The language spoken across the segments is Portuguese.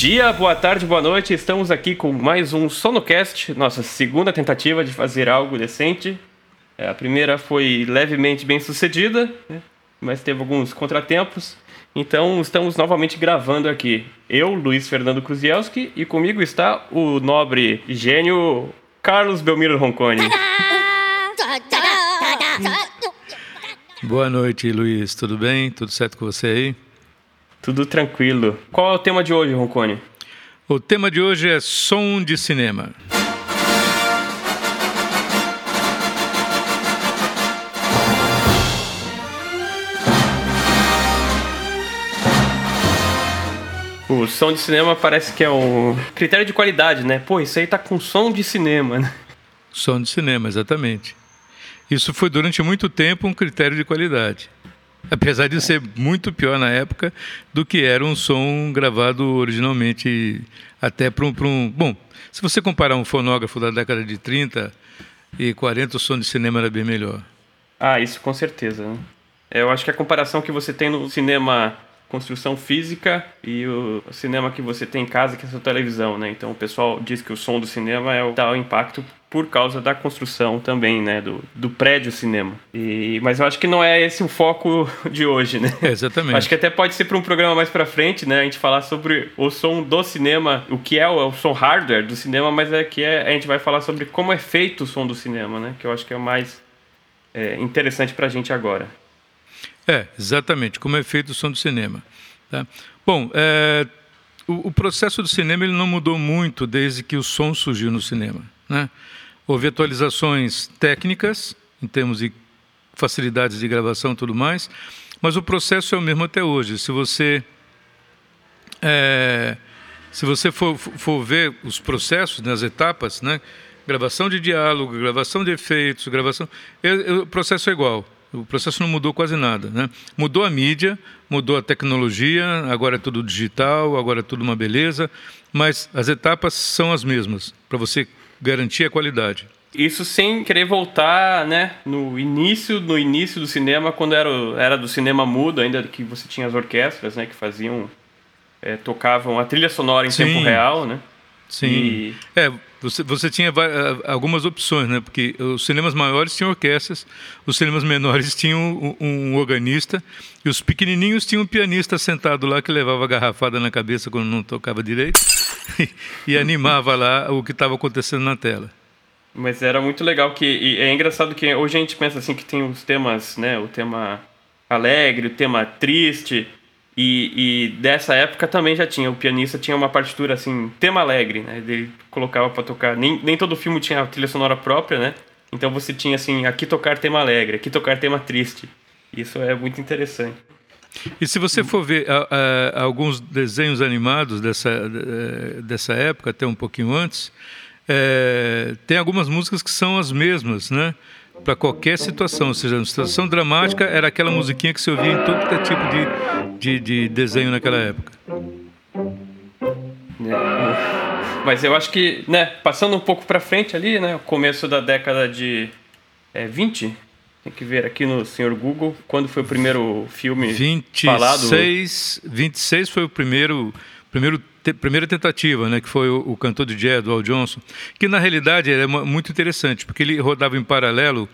dia, boa tarde, boa noite. Estamos aqui com mais um Sonocast, nossa segunda tentativa de fazer algo decente. É, a primeira foi levemente bem sucedida, né? mas teve alguns contratempos. Então estamos novamente gravando aqui. Eu, Luiz Fernando Kruzielski, e comigo está o nobre gênio Carlos Belmiro Roncone. Boa noite, Luiz. Tudo bem? Tudo certo com você aí? Tudo tranquilo. Qual é o tema de hoje, Roncone? O tema de hoje é som de cinema. O som de cinema parece que é um critério de qualidade, né? Pô, isso aí tá com som de cinema, né? Som de cinema, exatamente. Isso foi durante muito tempo um critério de qualidade. Apesar de ser muito pior na época do que era um som gravado originalmente até para um, um. Bom, se você comparar um fonógrafo da década de 30 e 40, o som de cinema era bem melhor. Ah, isso com certeza. Né? Eu acho que a comparação que você tem no cinema construção física e o cinema que você tem em casa, que é a sua televisão, né? Então o pessoal diz que o som do cinema é o tal impacto por causa da construção também, né, do, do prédio cinema. E, mas eu acho que não é esse o foco de hoje, né? É, exatamente. Acho que até pode ser para um programa mais para frente, né, a gente falar sobre o som do cinema, o que é o, o som hardware do cinema, mas é que é, a gente vai falar sobre como é feito o som do cinema, né, que eu acho que é o mais é, interessante para a gente agora. É, exatamente, como é feito o som do cinema. Tá? Bom, é, o, o, processo do cinema ele não mudou muito desde que o som surgiu no cinema. Né? Houve atualizações técnicas, em termos de facilidades de gravação e tudo mais, mas o processo é o mesmo até hoje. Se você, é, se você for, for ver os processos, nas né, etapas, né? gravação de diálogo, gravação de efeitos, gravação, o processo é igual. O processo não mudou quase nada. Né? Mudou a mídia, mudou a tecnologia, agora é tudo digital, agora é tudo uma beleza, mas as etapas são as mesmas, para você garantir a qualidade. Isso sem querer voltar, né, no início, no início do cinema, quando era, era do cinema mudo, ainda que você tinha as orquestras, né, que faziam, é, tocavam a trilha sonora em Sim. tempo real, né? Sim. E... É, você, você tinha algumas opções, né? Porque os cinemas maiores tinham orquestras, os cinemas menores tinham um, um organista e os pequenininhos tinham um pianista sentado lá que levava a garrafada na cabeça quando não tocava direito e, e animava lá o que estava acontecendo na tela. Mas era muito legal que é engraçado que hoje a gente pensa assim que tem os temas, né? O tema alegre, o tema triste. E, e, dessa época também já tinha, o pianista tinha uma partitura assim, tema alegre, né? Ele colocava para tocar. Nem, nem todo filme tinha trilha sonora própria, né? Então você tinha assim, aqui tocar tema alegre, aqui tocar tema triste. Isso é muito interessante. E se você for ver alguns desenhos animados dessa, dessa época, até um pouquinho antes, é, tem algumas músicas que são as mesmas, né? Para qualquer situação, ou seja, uma situação dramática era aquela musiquinha que se ouvia em todo é tipo de, de, de desenho naquela época. É, mas eu acho que, né, passando um pouco para frente ali, né, o começo da década de é, 20, tem que ver aqui no senhor Google quando foi o primeiro filme 26, falado. 26 foi o primeiro primeiro primeira tentativa, né, que foi o, o, cantor de jazz, do Al Johnson, que na realidade é muito interessante, porque ele rodava em paralelo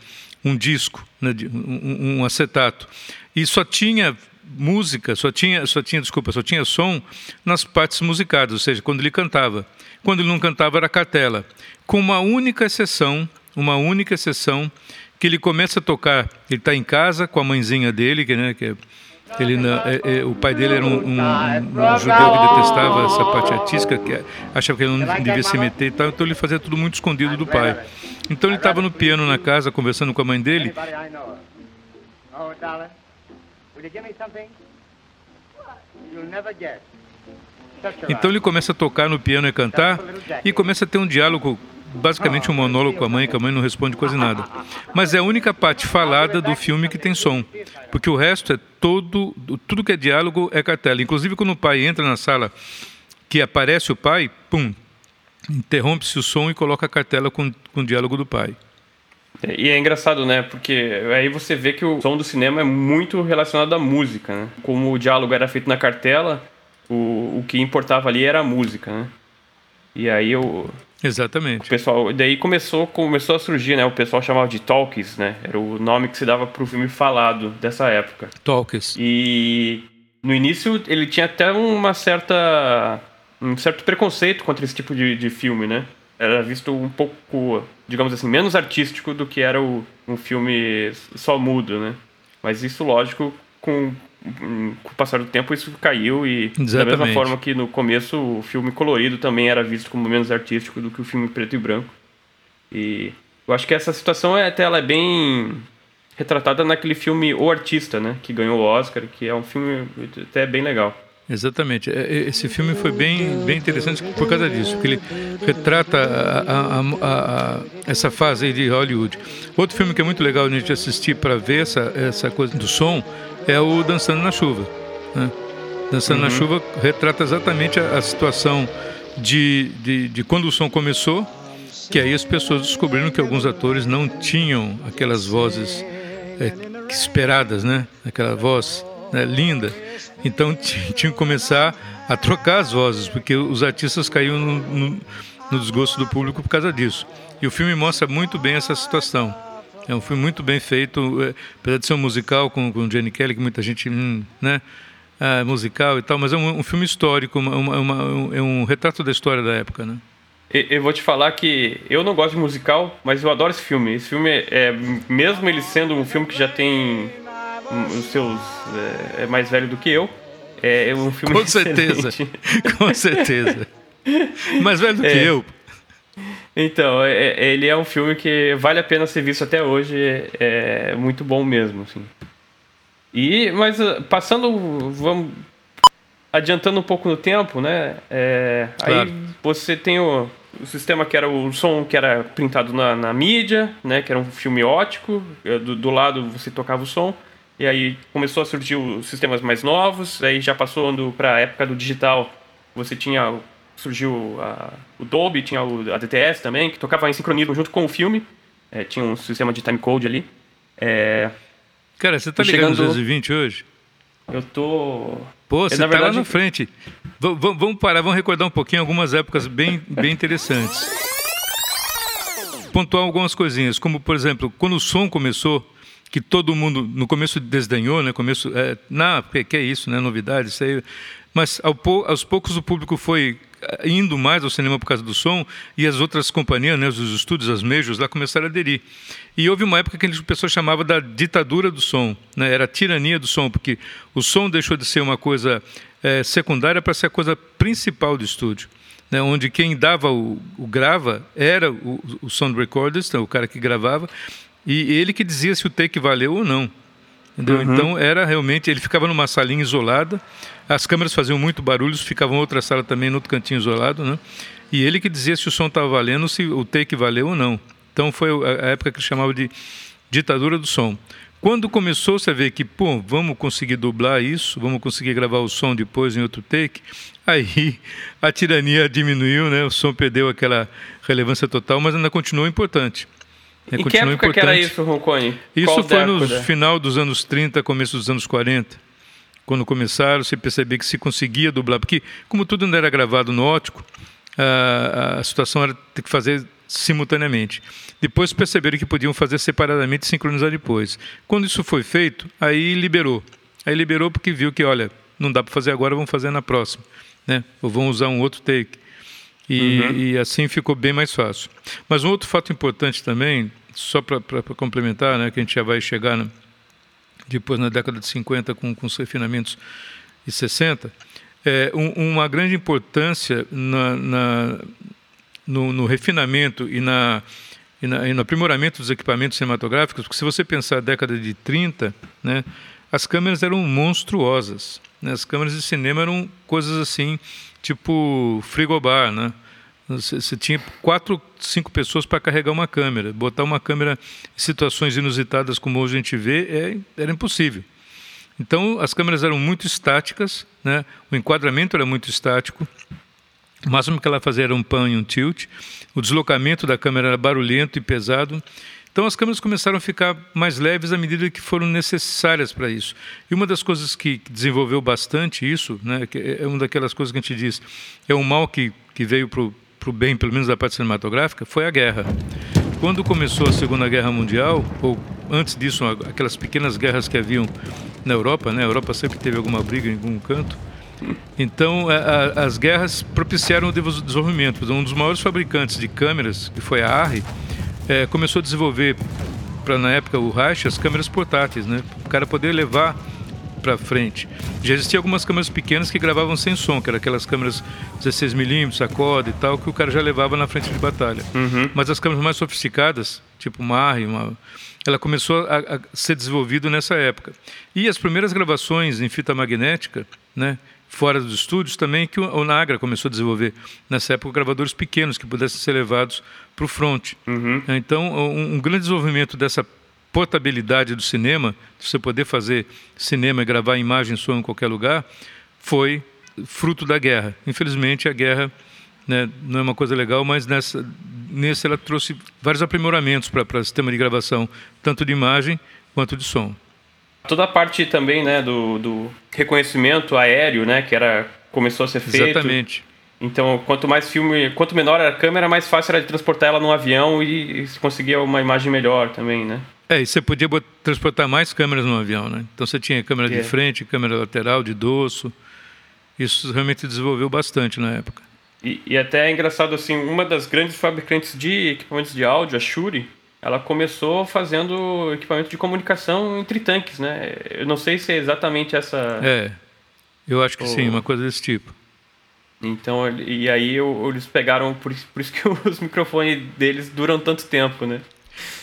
um disco, né, um, um, acetato, e só tinha música, só tinha, só tinha, desculpa, só tinha som nas partes musicadas, ou seja, quando ele cantava. Quando ele não cantava era cartela, com uma única exceção, uma única exceção que ele começa a tocar, ele está em casa com a mãezinha dele, que, né, que é ele, é, é, o pai dele era um, um, um, judeu que detestava essa parte artística, que achava que ele não devia se meter e tal, então ele fazia tudo muito escondido do pai. Então ele estava no piano na casa, conversando com a mãe dele. Então ele começa a tocar no piano e cantar e começa a ter um diálogo basicamente um monólogo com a mãe, que a mãe não responde quase nada. Mas é a única parte falada do filme que tem som, porque o resto é todo, tudo que é diálogo é cartela. Inclusive quando o pai entra na sala, que aparece o pai, pum, interrompe-se o som e coloca a cartela com, com o diálogo do pai. E é engraçado, né? Porque aí você vê que o som do cinema é muito relacionado à música, né? Como o diálogo era feito na cartela, O, o que importava ali era a música, né? E aí eu, Exatamente. O pessoal, daí começou, começou a surgir, né? O pessoal chamava de talkies, né? Era o nome que se dava pro filme falado dessa época. Talkies. E no início ele tinha até uma certa um certo preconceito contra esse tipo de, de filme, né? Era visto um pouco, digamos assim, menos artístico do que era o, um filme só mudo, né? Mas isso, lógico, com com o passar do tempo isso caiu e Exatamente. da mesma forma que no começo o filme colorido também era visto como menos artístico do que o filme preto e branco. E eu acho que essa situação é até ela é bem retratada naquele filme O Artista, né, que ganhou o Oscar, que é um filme até bem legal. Exatamente. É, é, esse filme foi bem, bem interessante por causa disso, porque ele retrata a, a, a, essa fase de Hollywood. Outro filme que é muito legal a gente assistir para ver essa, essa coisa do som é o Dançando na Chuva. Né? Dançando uhum. na Chuva retrata exatamente a, a situação de, de, de, quando o som começou, que aí as pessoas descobriram que alguns atores não tinham aquelas vozes é, esperadas, né? Aquela voz né, linda. Então tinham que começar a trocar as vozes, porque os artistas caíam no, no, no desgosto do público por causa disso. E o filme mostra muito bem essa situação. É um filme muito bem feito, é, apesar de ser um musical com, com Jenny Kelly, que muita gente, hum, né, ah, musical e tal, mas é um, um filme histórico, uma, uma, uma, um, é um retrato da história da época, né? Eu vou te falar que eu não gosto de musical, mas eu adoro esse filme. Esse filme, é, mesmo ele sendo um filme que já tem os seus é, é mais velho do que eu, é, é um filme com certeza, com certeza, mais velho do que eu. Então, é, é, ele é um filme que vale a pena ser visto até hoje, é, muito bom mesmo, assim. E, mas uh, passando, vamos adiantando um pouco no tempo, né? É, claro. Aí você tem o, o, sistema que era o som que era printado na, na mídia, né? Que era um filme ótico, é, do, do lado você tocava o som. E aí começou a surgir os sistemas mais novos, aí já passou para a época do digital, você tinha surgiu a, o Dolby, tinha o, a DTS também, que tocava em sincronismo junto com o filme. É, tinha um sistema de timecode ali. É, Cara, você tá ligando chegando... 220 hoje? Eu tô. Pô, você é, tá verdade... lá na frente. V vamos parar, vamos recordar um pouquinho algumas épocas bem, bem interessantes. Pontuar algumas coisinhas, como por exemplo, quando o som começou, que todo mundo no começo desdenhou, né? Começo, é, não, que, que é isso, né? Novidade, isso aí. Mas ao, aos poucos o público foi indo mais ao cinema por causa do som e as outras companhias, né, os estúdios, as majors lá começaram a aderir. E houve uma época que a pessoa chamava da ditadura do som, né, era a tirania do som, porque o som deixou de ser uma coisa é, secundária para ser a coisa principal do estúdio. Né, onde quem dava o, o grava era o, o sound recordist, o cara que gravava, e ele que dizia se o take valeu ou não. Entendeu? Uhum. Então era realmente, ele ficava numa salinha isolada, as câmeras faziam muito barulho, ficava em outra sala também, no outro cantinho isolado, né? E ele que dizia se o som estava valendo, se o take valeu ou não. Então foi a época que ele chamava de ditadura do som. Quando começou -se a ver que, pô, vamos conseguir dublar isso, vamos conseguir gravar o som depois em outro take, aí a tirania diminuiu, né? O som perdeu aquela relevância total, mas ainda continuou importante. É, em que época importante. que era isso, Roncone? Isso Qual foi no final dos anos 30, começo dos anos 40. Quando começaram, se perceber que se conseguia dublar. Porque, como tudo ainda era gravado no ótico, a, a situação era ter que fazer simultaneamente. Depois perceberam que podiam fazer separadamente e sincronizar depois. Quando isso foi feito, aí liberou. Aí liberou porque viu que, olha, não dá para fazer agora, vamos fazer na próxima. Né? Ou vão usar um outro take. E, uhum. e, assim ficou bem mais fácil. Mas um outro fato importante também, só para complementar, né, que a gente já vai chegar na, depois na década de 50 com, com os refinamentos e 60, é um, uma grande importância na, na no, no, refinamento e, na, e, na, e no aprimoramento dos equipamentos cinematográficos, porque se você pensar a década de 30, né, as câmeras eram monstruosas. Né? As câmeras de cinema eram coisas assim tipo frigobar, né? Você tinha quatro, cinco pessoas para carregar uma câmera. Botar uma câmera em situações inusitadas como hoje a gente vê é, era impossível. Então as câmeras eram muito estáticas, né? o enquadramento era muito estático. O máximo que ela fazia era um pan e um tilt. O deslocamento da câmera era barulhento e pesado. Então as câmeras começaram a ficar mais leves à medida que foram necessárias para isso. E uma das coisas que desenvolveu bastante isso, né, que é uma daquelas coisas que a gente diz, é um mal que, que veio para o bem, pelo menos da parte cinematográfica, foi a guerra. Quando começou a Segunda Guerra Mundial, ou antes disso, aquelas pequenas guerras que haviam na Europa, né? A Europa sempre teve alguma briga em algum canto. Então, a, a, as guerras propiciaram o desenvolvimento. Um dos maiores fabricantes de câmeras, que foi a Arri, é, começou a desenvolver, para na época o Reich, as câmeras portáteis, né? O cara poder levar para frente. Já existiam algumas câmeras pequenas que gravavam sem som, que eram aquelas câmeras 16mm, a corda e tal, que o cara já levava na frente de batalha. Uhum. Mas as câmeras mais sofisticadas, tipo Marri, uma, ela começou a, a ser desenvolvida nessa época. E as primeiras gravações em fita magnética, né, fora dos estúdios também que o Nagra começou a desenvolver nessa época gravadores pequenos que pudessem ser levados para o front. Uhum. Então, um, um, grande desenvolvimento dessa portabilidade do cinema, de você poder fazer cinema e gravar imagem som em qualquer lugar, foi fruto da guerra. Infelizmente, a guerra né, não é uma coisa legal, mas nessa, nesse ela trouxe vários aprimoramentos para o sistema de gravação, tanto de imagem quanto de som. Toda a parte também, né, do, do reconhecimento aéreo, né, que era começou a ser feito. Exatamente. Então, quanto mais filme, quanto menor era a câmera, mais fácil era de transportar ela num avião e, e conseguia uma imagem melhor também, né? É, e você podia transportar mais câmeras no avião, né? Então você tinha câmera é. de frente, câmera lateral, de dorso. Isso realmente desenvolveu bastante na época. E, e até é engraçado assim, uma das grandes fabricantes de equipamentos de áudio, a Shure, ela começou fazendo equipamento de comunicação entre tanques, né? Eu não sei se é exatamente essa. É, eu acho que sim, uma coisa desse tipo. Então, e aí eles pegaram, por isso, por isso que os microfones deles duram tanto tempo, né?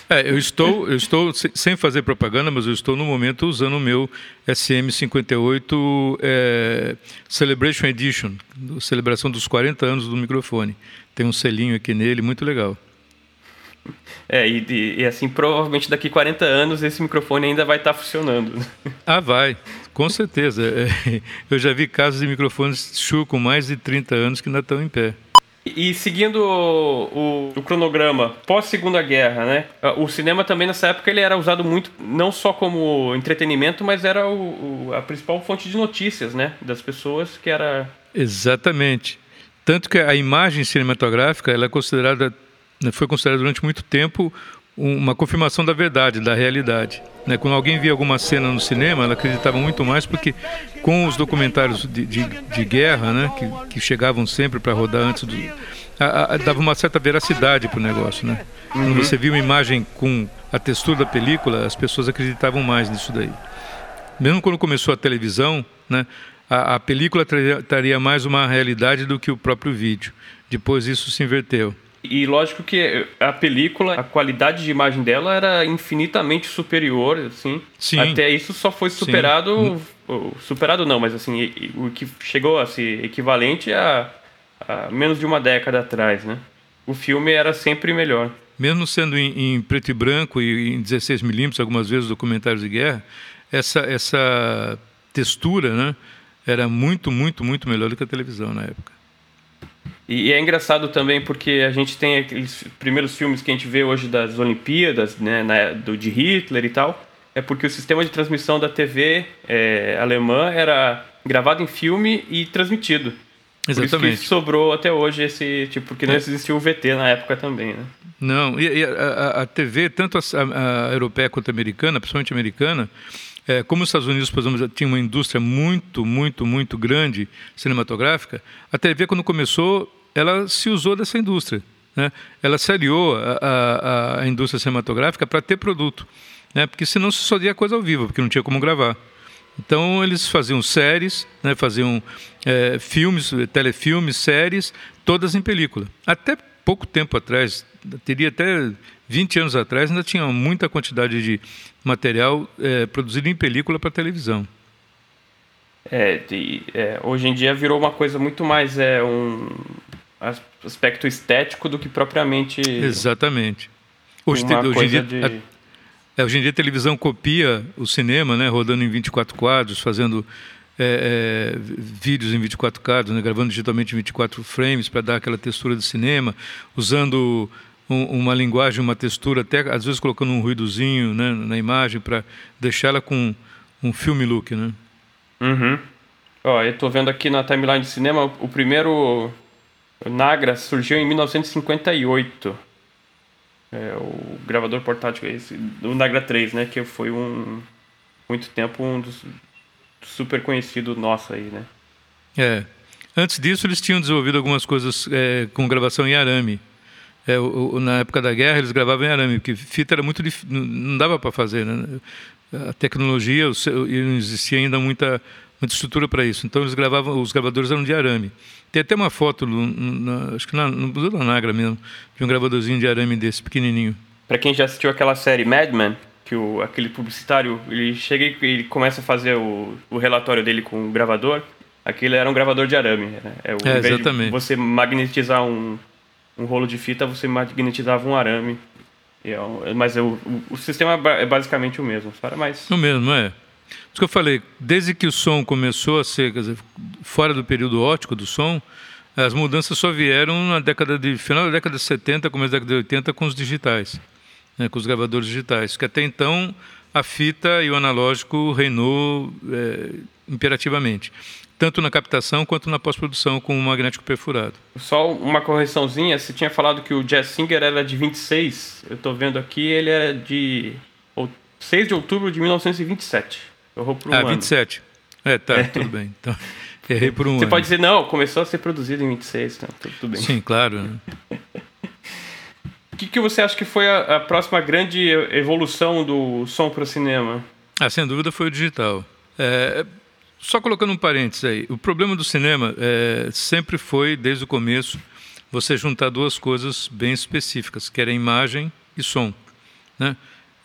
É, eu estou, eu estou sem fazer propaganda, mas eu estou no momento usando o meu SM58 é, Celebration Edition, celebração dos 40 anos do microfone. Tem um selinho aqui nele, muito legal. É, e, e, assim, provavelmente daqui 40 anos esse microfone ainda vai estar funcionando. Né? Ah, vai, com certeza. É, eu já vi casos de microfones Shure com mais de 30 anos que ainda estão em pé. E seguindo o, o, o cronograma pós Segunda Guerra, né? O cinema também nessa época ele era usado muito não só como entretenimento, mas era o, o, a principal fonte de notícias, né? Das pessoas que era exatamente. Tanto que a imagem cinematográfica ela é considerada foi considerada durante muito tempo uma confirmação da verdade, da realidade. Né? Quando alguém via alguma cena no cinema, ela acreditava muito mais porque com os documentários de, de, de guerra, né? que, que chegavam sempre para rodar antes do... A, a, dava uma certa veracidade para o negócio. Né? Uhum. Quando você via uma imagem com a textura da película, as pessoas acreditavam mais nisso daí. Mesmo quando começou a televisão, né? a, a película traria mais uma realidade do que o próprio vídeo. Depois isso se inverteu. E lógico que a película, a qualidade de imagem dela era infinitamente superior, assim. Sim. Até isso só foi superado, Sim. superado não, mas assim, o que chegou a ser equivalente a, a, menos de uma década atrás, né? O filme era sempre melhor. Mesmo sendo em, em preto e branco e em 16 milímetros, algumas vezes documentários de guerra, essa essa textura, né, era muito, muito, muito melhor do que a televisão na época. E, e, é engraçado também porque a gente tem aqueles primeiros filmes que a gente vê hoje das Olimpíadas, né, na, do, de Hitler e tal, é porque o sistema de transmissão da TV é, alemã era gravado em filme e transmitido. Exatamente. Por isso que sobrou até hoje esse tipo, porque não é. existia o VT na época também, né? Não, e, e a, a, TV, tanto a, a, europeia quanto a americana, principalmente a americana, é, como os Estados Unidos, por exemplo, já tinha uma indústria muito, muito, muito grande cinematográfica, a TV, quando começou, ela se usou dessa indústria. Né? Ela se aliou à, indústria cinematográfica para ter produto, né? porque senão se só dia coisa ao vivo, porque não tinha como gravar. Então eles faziam séries, né? faziam é, filmes, telefilmes, séries, todas em película. Até pouco tempo atrás, teria até 20 anos atrás, ainda tinha muita quantidade de material é, produzido em película para televisão. É, de, é, hoje em dia virou uma coisa muito mais é, um aspecto estético do que propriamente. Exatamente. Hoje, te, hoje, em dia, de... a, é, hoje em dia a televisão copia o cinema, né, rodando em 24 quadros, fazendo é, é, vídeos em 24 quadros, né, gravando digitalmente em 24 frames para dar aquela textura de cinema, usando um, uma linguagem, uma textura, até às vezes colocando um ruidozinho né, na imagem para deixá-la com um filme look, né? Uhum. Ó, eu estou vendo aqui na timeline de cinema, o primeiro Nagra surgiu em 1958. É, o gravador portátil esse, o Nagra 3, né? Que foi um muito tempo um dos super conhecido nosso aí, né? É. Antes disso, eles tinham desenvolvido algumas coisas é, com gravação em arame. É, o, o, na época da guerra, eles gravavam em arame, porque fita era muito não dava para fazer. Né? A tecnologia, não existia ainda muita, muita estrutura para isso. Então, eles gravavam, os gravadores eram de arame. Tem até uma foto, no, acho que na, no Museu da Nagra mesmo, de um gravadorzinho de arame desse, pequenininho. Para quem já assistiu aquela série Mad Men, que o, aquele publicitário, ele chega e ele começa a fazer o, o relatório dele com o gravador, aquilo era um gravador de arame. Né? É, o, é exatamente. você magnetizar um, um rolo de fita, você magnetizava um arame. É, mas o, o, sistema é basicamente o mesmo, só era mais... O mesmo, é. Isso que eu falei, desde que o som começou a ser, dizer, fora do período ótico do som, as mudanças só vieram na década de final da década de 70, começo da década de 80 com os digitais né, com os gravadores digitais, que até então a fita e o analógico reinou é, imperativamente, tanto na captação quanto na pós-produção com o magnético perfurado. Só uma correçãozinha, você tinha falado que o Jazz Singer era de 26, eu estou vendo aqui, ele é de 6 de outubro de 1927. Errou por um ah, ano. 27. É, tá, é. tudo bem. Então, errei por um Você ano. pode dizer, não, começou a ser produzido em 26, então tudo, tudo bem. Sim, claro. Né? O que, que você acha que foi a, a próxima grande evolução do som para o cinema? Ah, sem dúvida foi o digital. É, só colocando um parênteses aí, o problema do cinema é, sempre foi, desde o começo, você juntar duas coisas bem específicas, que era imagem e som. Né?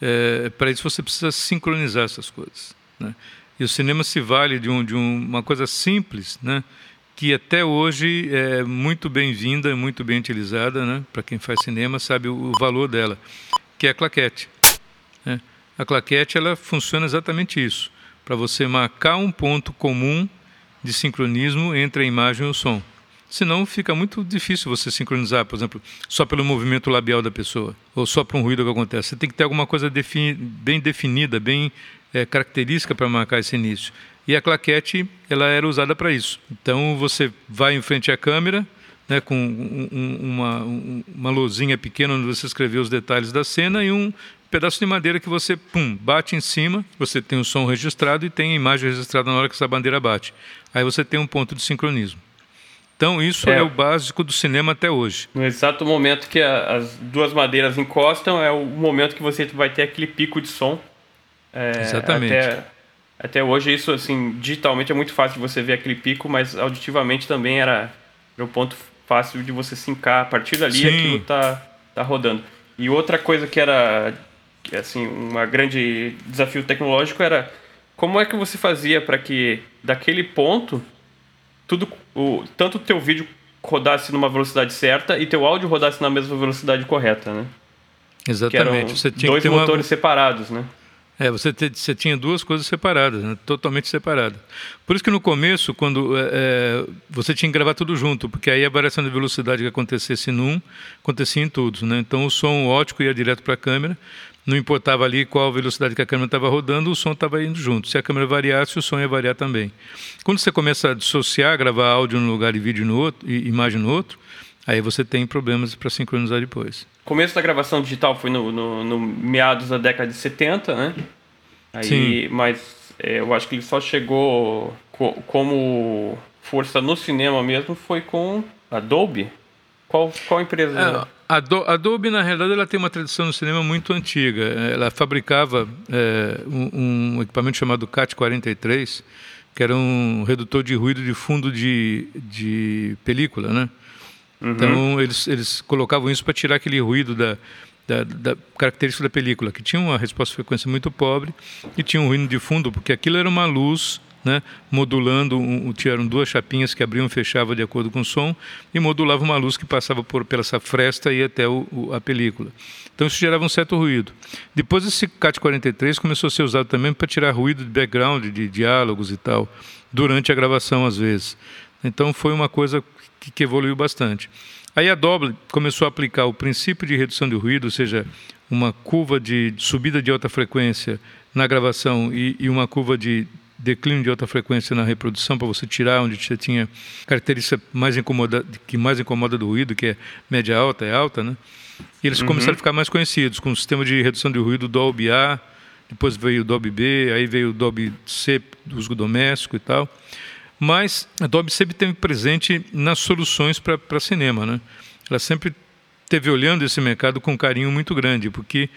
É, para isso você precisa sincronizar essas coisas. Né? E o cinema se vale de, um, de um, uma coisa simples, né? que até hoje é muito bem-vinda, muito bem utilizada, né? para quem faz cinema sabe o, valor dela, que é a claquete. Né? A claquete ela funciona exatamente isso, para você marcar um ponto comum de sincronismo entre a imagem e o som. Senão fica muito difícil você sincronizar, por exemplo, só pelo movimento labial da pessoa, ou só para um ruído que acontece. Você tem que ter alguma coisa defini bem definida, bem é, característica para marcar esse início e a claquete ela era usada para isso. Então você vai em frente à câmera, né, com um, uma, uma luzinha pequena onde você escreveu os detalhes da cena e um pedaço de madeira que você pum, bate em cima, você tem o som registrado e tem a imagem registrada na hora que essa bandeira bate. Aí você tem um ponto de sincronismo. Então isso é, é o básico do cinema até hoje. No exato momento que a, as duas madeiras encostam é o momento que você vai ter aquele pico de som. É, Exatamente. Até até hoje isso, assim, digitalmente é muito fácil de você ver aquele pico, mas auditivamente também era, era o ponto fácil de você sincar. A partir dali Sim. aquilo tá, tá rodando. E outra coisa que era, assim, uma grande desafio tecnológico era como é que você fazia para que daquele ponto tudo o tanto o teu vídeo rodasse numa velocidade certa e teu áudio rodasse na mesma velocidade correta, né? Exatamente. você tinha dois motores uma... separados, né? É, você, te, você tinha duas coisas separadas, né? totalmente separadas. Por isso que no começo, quando é, é, você tinha que gravar tudo junto, porque aí a variação de velocidade que acontecesse num, acontecia em todos. Né? Então o som ótico ia direto para a câmera, não importava ali qual velocidade que a câmera estava rodando, o som estava indo junto. Se a câmera variasse, o som ia variar também. Quando você começa a dissociar, gravar áudio num lugar e vídeo no outro, e imagem no outro, aí você tem problemas para sincronizar depois começo da gravação digital foi no, no, no meados da década de 70, né? Aí, Sim. Mas é, eu acho que ele só chegou co como força no cinema mesmo foi com Adobe. Qual, qual empresa? É, a Adobe, na realidade, ela tem uma tradição no cinema muito antiga. Ela fabricava é, um, um, equipamento chamado CAT-43, que era um redutor de ruído de fundo de, de película, né? Uhum. Então eles, eles colocavam isso para tirar aquele ruído da, da, da, característica da película, que tinha uma resposta de frequência muito pobre e tinha um ruído de fundo, porque aquilo era uma luz né, modulando, um, duas chapinhas que abriam e fechavam de acordo com o som e modulava uma luz que passava por, pela essa fresta e até o, o, a película. Então isso gerava um certo ruído. Depois esse CAT-43 começou a ser usado também para tirar ruído de background, de diálogos e tal, durante a gravação às vezes. Então foi uma coisa que, que evoluiu bastante. Aí a Dolby começou a aplicar o princípio de redução de ruído, ou seja, uma curva de subida de alta frequência na gravação e, e uma curva de declínio de alta frequência na reprodução para você tirar onde você tinha característica mais incomoda, que mais incomoda do ruído, que é média alta, é alta, né? E eles uhum. começaram a ficar mais conhecidos com o sistema de redução de ruído Dolby A, depois veio o Dolby B, aí veio o Dolby C, uso doméstico e tal. Mas a Dolby sempre teve presente nas soluções para cinema, né? Ela sempre teve olhando esse mercado com um carinho muito grande, porque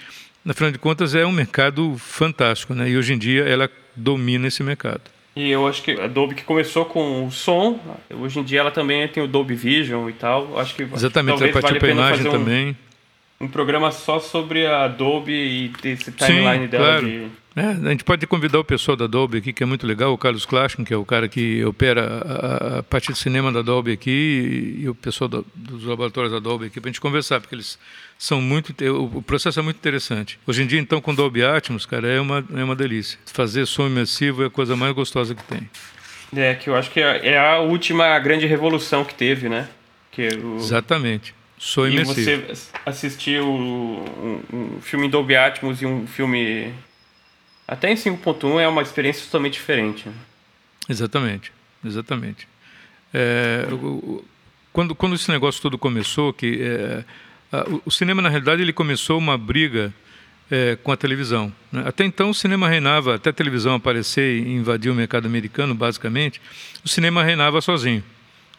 afinal de contas é um mercado fantástico, né? E hoje em dia ela domina esse mercado. E eu acho que a Dolby que começou com o som, hoje em dia ela também tem o Dolby Vision e tal. Acho que Exatamente, ela partiu para a imagem um, também. Um programa só sobre a Dolby e esse timeline Sim, dela claro. de é, a gente pode convidar o pessoal da Dolby aqui, que é muito legal, o Carlos Klaschen, que é o cara que opera a, a parte de cinema da Dolby aqui, e, e o pessoal do, dos laboratórios da Dolby aqui, para a gente conversar, porque eles são muito. O processo é muito interessante. Hoje em dia, então, com Dolby Atmos, cara, é uma, é uma delícia. Fazer som imersivo é a coisa mais gostosa que tem. É, que eu acho que é, é a última grande revolução que teve, né? Que o... Exatamente. Som imersivo. E você assistir um, um filme em Dolby Atmos e um filme até em 5.1 é uma experiência totalmente diferente. Exatamente, exatamente. É, quando, quando esse negócio todo começou, que é, a, o cinema na realidade ele começou uma briga é, com a televisão. Né? Até então o cinema reinava, até a televisão aparecer e invadir o mercado americano, basicamente, o cinema reinava sozinho.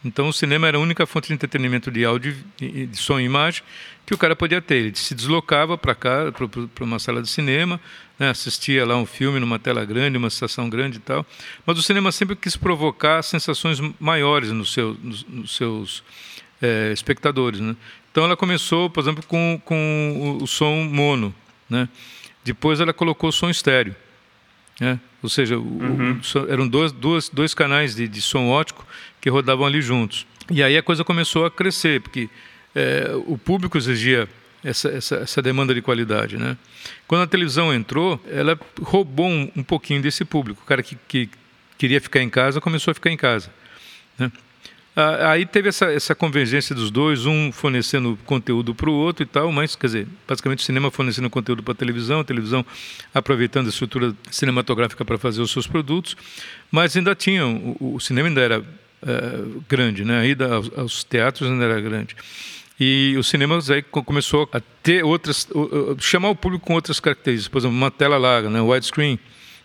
Então o cinema era a única fonte de entretenimento de áudio, de som e imagem que o cara podia ter. Ele se deslocava para cá, para uma sala de cinema, né, assistia lá um filme numa tela grande, uma estação grande e tal. Mas o cinema sempre quis provocar sensações maiores nos, seu, nos, nos seus é, espectadores. Né? Então ela começou, por exemplo, com, com o, o som mono. Né? Depois ela colocou o som estéreo. Né? Ou seja, uhum. o, eram dois, dois, dois canais de, de som ótico que rodavam ali juntos. E aí a coisa começou a crescer, porque é, o público exigia essa, essa, essa, demanda de qualidade. Né? Quando a televisão entrou, ela roubou um, um pouquinho desse público. O cara que, que, queria ficar em casa começou a ficar em casa. Né? Aí teve essa, essa convergência dos dois, um fornecendo conteúdo para o outro e tal, mas, quer dizer, basicamente o cinema fornecendo conteúdo para a televisão, a televisão aproveitando a estrutura cinematográfica para fazer os seus produtos, mas ainda tinha, o, o cinema ainda era é, grande, né? a ida aos, aos, teatros ainda era grande. E o cinema aí começou a ter outras, chamar o público com outras características, por exemplo, uma tela larga, né? widescreen.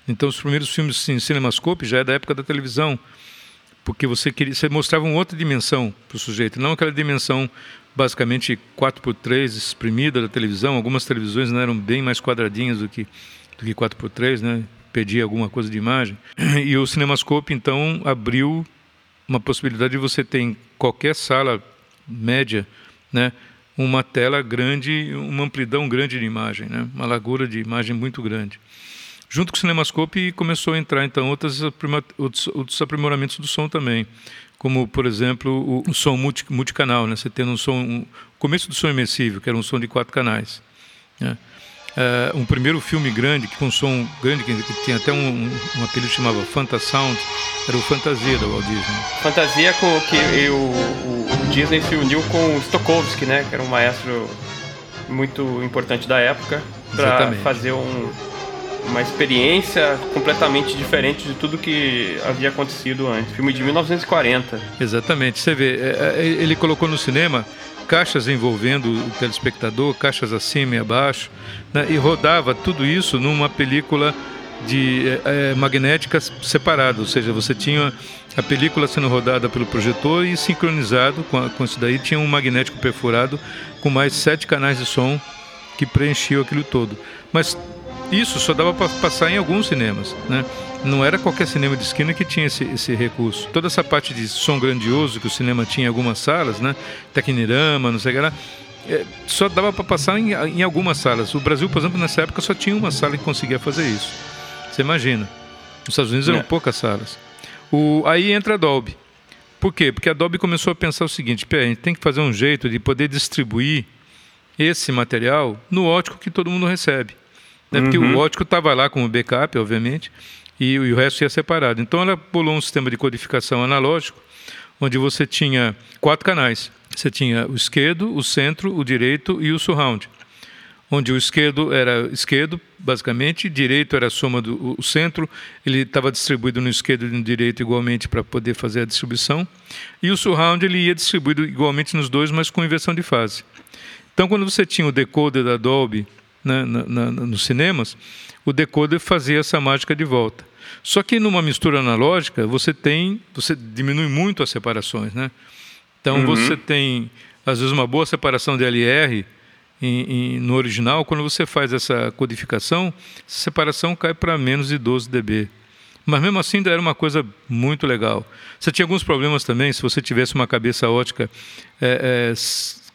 Então, os primeiros filmes em cinemascope já é da época da televisão porque você queria, você mostrava uma outra dimensão para o sujeito, não aquela dimensão basicamente 4x3 exprimida da televisão. Algumas televisões não eram bem mais quadradinhas do que do que 4x3, né? Pedia alguma coisa de imagem. E o Cinemascope então abriu uma possibilidade de você ter em qualquer sala média, né, uma tela grande, uma amplidão grande de imagem, né? Uma largura de imagem muito grande junto com o Cinemascope começou a entrar então outros, outros aprimoramentos do som também, como por exemplo o, som multi, multicanal, né? Você tendo um som, um, começo do som imersivo, que era um som de quatro canais. Né? Uh, um primeiro filme grande, com um som grande, que, que tinha até um, um, um apelido que chamava Fantasound, era o Fantasia da Walt Disney. Fantasia com que o, o, o Disney se uniu com o Stokowski, né? Que era um maestro muito importante da época, para fazer um, uma experiência completamente diferente de tudo que havia acontecido antes. Filme de 1940. Exatamente. Você vê, é, é, ele colocou no cinema caixas envolvendo o telespectador, caixas acima e abaixo, né? e rodava tudo isso numa película de é, magnética separada, ou seja, você tinha a película sendo rodada pelo projetor e sincronizado com, a, com isso daí tinha um magnético perfurado com mais sete canais de som que preenchiam aquilo todo. Mas isso só dava para passar em alguns cinemas, né? Não era qualquer cinema de esquina que tinha esse, esse recurso. Toda essa parte de som grandioso que o cinema tinha em algumas salas, né? Tecnirama, não sei o que lá, é, só dava para passar em, em algumas salas. O Brasil, por exemplo, nessa época só tinha uma sala que conseguia fazer isso. Você imagina. Nos Estados Unidos eram é. poucas salas. O, aí entra a Dolby. Por quê? Porque a Dolby começou a pensar o seguinte: a gente tem que fazer um jeito de poder distribuir esse material no ótico que todo mundo recebe. Né? Porque uhum. o ótico estava lá como backup, obviamente, e, e, o resto ia separado. Então ela pulou um sistema de codificação analógico, onde você tinha quatro canais. você tinha o esquerdo, o centro, o direito e o surround onde o esquerdo era esquerdo, basicamente, direito era a soma do o centro, ele estava distribuído no esquerdo e no direito igualmente para poder fazer a distribuição, e o surround ele ia distribuído igualmente nos dois, mas com inversão de fase. Então, quando você tinha o decoder da Dolby na, na, nos cinemas, o decoder fazia essa mágica de volta. Só que numa mistura analógica, você tem, você diminui muito as separações, né? Então, uhum. você tem às vezes uma boa separação de LR, em, em, no original, quando você faz essa codificação, a separação cai para menos de 12 dB. Mas mesmo assim ainda era uma coisa muito legal. Você tinha alguns problemas também, se você tivesse uma cabeça ótica é, é,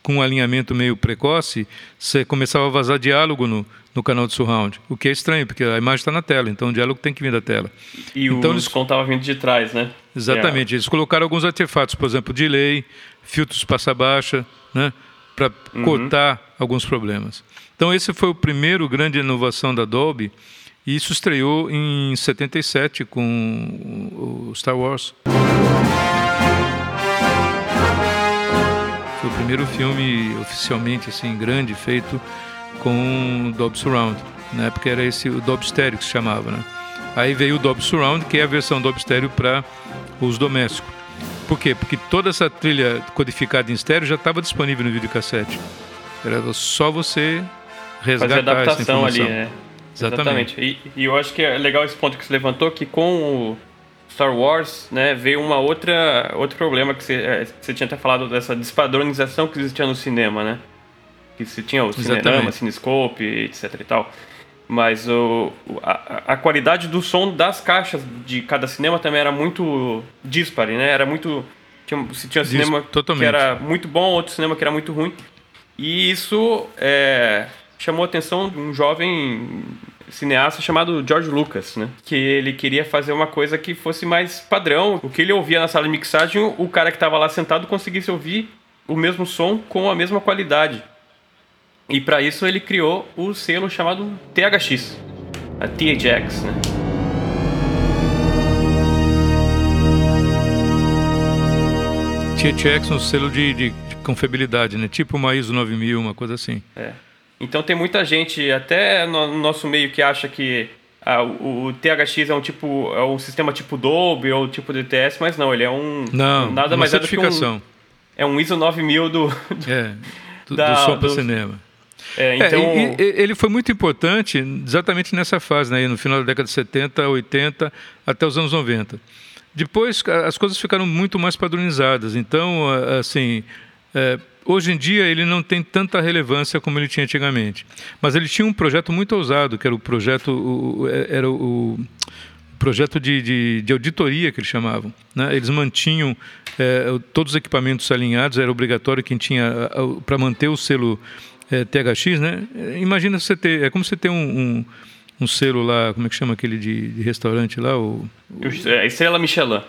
com um alinhamento meio precoce, você começava a vazar diálogo no, no canal de surround, o que é estranho, porque a imagem está na tela, então o diálogo tem que vir da tela. E então, o eles... som estava vindo de trás, né? Exatamente. Eles colocaram alguns artefatos, por exemplo, delay, filtros passa-baixa, né? para uhum. cortar alguns problemas. Então esse foi o primeiro grande inovação da Dolby e isso estreou em 77 com o Star Wars. Foi o primeiro filme oficialmente assim grande feito com Dolby Surround. Na época era esse o Dolby Stereo que se chamava, né? Aí veio o Dolby Surround, que é a versão Dolby Stereo para uso doméstico. Por quê? Porque toda essa trilha codificada em estéreo já estava disponível no videocassete. Era só você resgatar Fazer adaptação essa ali, né? Exatamente. Exatamente. E, e, eu acho que é legal esse ponto que você levantou, que com o Star Wars, né, veio uma outra outro problema que você, é, você tinha até falado dessa despadronização que existia no cinema, né? Que se tinha o cinema, Cinescope, etc e tal. Mas o, a, a, qualidade do som das caixas de cada cinema também era muito dispare, né? Era muito. Tinha, se tinha cinema Totalmente. que era muito bom, outro cinema que era muito ruim. E isso é, chamou a atenção de um jovem cineasta chamado George Lucas, né? Que ele queria fazer uma coisa que fosse mais padrão. O que ele ouvia na sala de mixagem, o cara que estava lá sentado conseguisse ouvir o mesmo som com a mesma qualidade. E para isso ele criou o selo chamado THX, a THX, né? THX é um selo de, de, de, confiabilidade, né? Tipo uma ISO 9000, uma coisa assim. É. Então tem muita gente, até no nosso meio, que acha que ah, o, o, THX é um tipo, é um sistema tipo Dolby ou tipo DTS, mas não, ele é um não, nada mais é do que um, é um ISO 9000 do, do é, do, da, do som para cinema. É, então... É, e, e, ele foi muito importante exatamente nessa fase, né, no final da década de 70, 80, até os anos 90. Depois as coisas ficaram muito mais padronizadas. Então, assim, é, hoje em dia ele não tem tanta relevância como ele tinha antigamente. Mas ele tinha um projeto muito ousado, que era o projeto, o, é, era o, projeto de, de, de, auditoria que eles chamavam. Né? Eles mantinham é, todos os equipamentos alinhados, era obrigatório quem tinha para manter o selo é, THX, né? Imagina você ter, é como você ter um, um, um, selo lá, como é que chama aquele de, de restaurante lá? O, o... É, Estrela Michelin.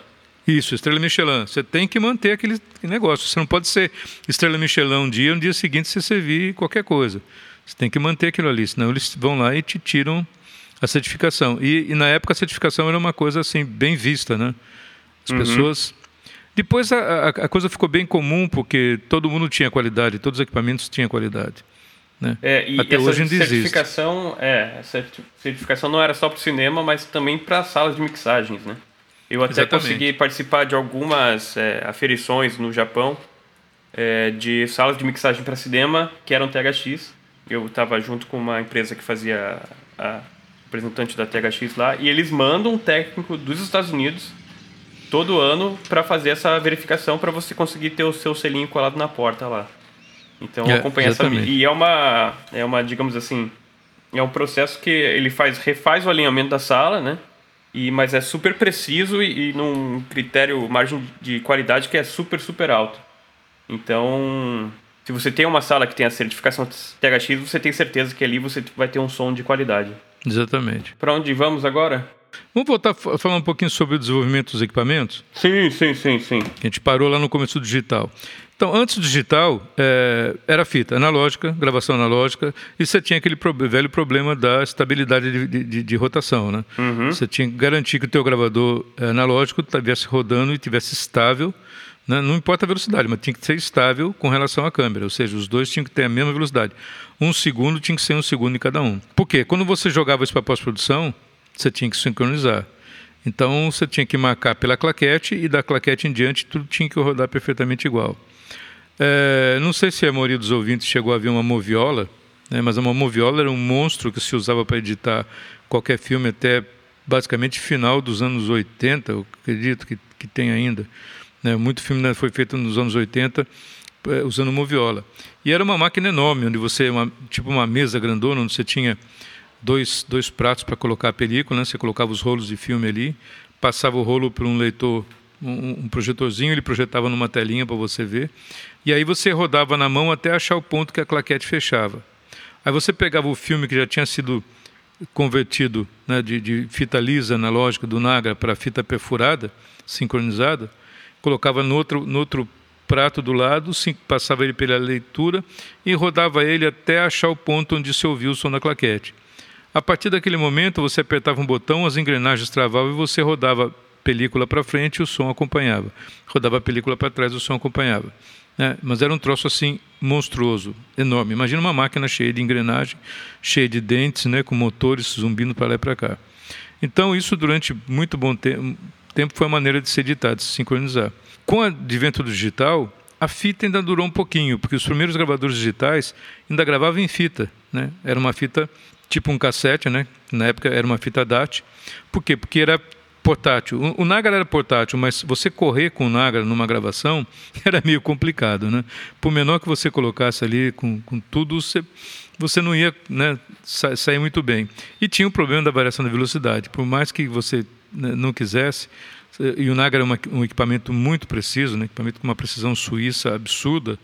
Isso, Estrela Michelin. Você tem que manter aquele negócio. Você não pode ser Estrela Michelin um dia, no dia seguinte você servir qualquer coisa. Você tem que manter aquilo ali, senão eles vão lá e te tiram a certificação. E, e na época a certificação era uma coisa assim bem vista, né? As uhum. pessoas depois a, a, coisa ficou bem comum porque todo mundo tinha qualidade, todos os equipamentos tinham qualidade. Né? É, e Até hoje ainda certificação, existe. É, essa certificação não era só para o cinema, mas também para salas de mixagens, né? Eu até Exatamente. consegui participar de algumas é, aferições no Japão é, de salas de mixagem para cinema que eram THX. Eu estava junto com uma empresa que fazia a representante da THX lá e eles mandam um técnico dos Estados Unidos todo ano para fazer essa verificação para você conseguir ter o seu selinho colado na porta lá. Então é, acompanha essa e é uma é uma digamos assim é um processo que ele faz refaz o alinhamento da sala, né? E mas é super preciso e, e num critério margem de qualidade que é super super alto. Então se você tem uma sala que tem a certificação THX, você tem certeza que ali você vai ter um som de qualidade. Exatamente. Para onde vamos agora? Vamos voltar a falar um pouquinho sobre o desenvolvimento dos equipamentos? Sim, sim, sim, sim. A gente parou lá no começo do digital. Então, antes do digital, é, era fita analógica, gravação analógica, e você tinha aquele pro, velho problema da estabilidade de, de, de rotação. Né? Uhum. Você tinha que garantir que o teu gravador analógico estivesse rodando e estivesse estável Né? Não importa a velocidade, mas tinha que ser estável com relação à câmera, ou seja, os dois tinham que ter a mesma velocidade. Um segundo tinha que ser um segundo em cada um. Por quê? Quando você jogava isso para pós-produção, você tinha que sincronizar. Então você tinha que marcar pela claquete e da claquete em diante tudo tinha que rodar perfeitamente igual. É, não sei se a maioria dos ouvintes chegou a ver uma moviola, né, mas uma moviola era um monstro que se usava para editar qualquer filme até basicamente final dos anos 80, eu acredito que, que tem ainda. Né, muito filme né, foi feito nos anos 80 é, usando moviola. E era uma máquina enorme, onde você, uma, tipo uma mesa grandona, onde você tinha dois, dois pratos para colocar a película, né? você colocava os rolos de filme ali, passava o rolo para um leitor, um, um projetorzinho, ele projetava numa telinha para você ver, e aí você rodava na mão até achar o ponto que a claquete fechava. Aí você pegava o filme que já tinha sido convertido né, de, de, fita lisa analógica do Nagra para fita perfurada, sincronizada, colocava no outro, no outro prato do lado, passava ele pela leitura e rodava ele até achar o ponto onde se ouvia o som da claquete. A partir daquele momento, você apertava um botão, as engrenagens travavam e você rodava película para frente e o som acompanhava. Rodava a película para trás e o som acompanhava. É, mas era um troço assim monstruoso, enorme. Imagina uma máquina cheia de engrenagem, cheia de dentes, né, com motores zumbindo para lá e para cá. Então, isso durante muito bom te tempo foi a maneira de se editar, de se sincronizar. Com o advento do digital, a fita ainda durou um pouquinho, porque os primeiros gravadores digitais ainda gravavam em fita. Né? Era uma fita tipo um cassete, né? Na época era uma fita DAT. Por quê? Porque era portátil. O, Nagra era portátil, mas você correr com o Nagra numa gravação era meio complicado, né? Por menor que você colocasse ali com, com tudo, você, você não ia né, sair muito bem. E tinha o problema da variação da velocidade. Por mais que você né, não quisesse, e o Nagra era uma, um equipamento muito preciso, né, equipamento com uma precisão suíça absurda,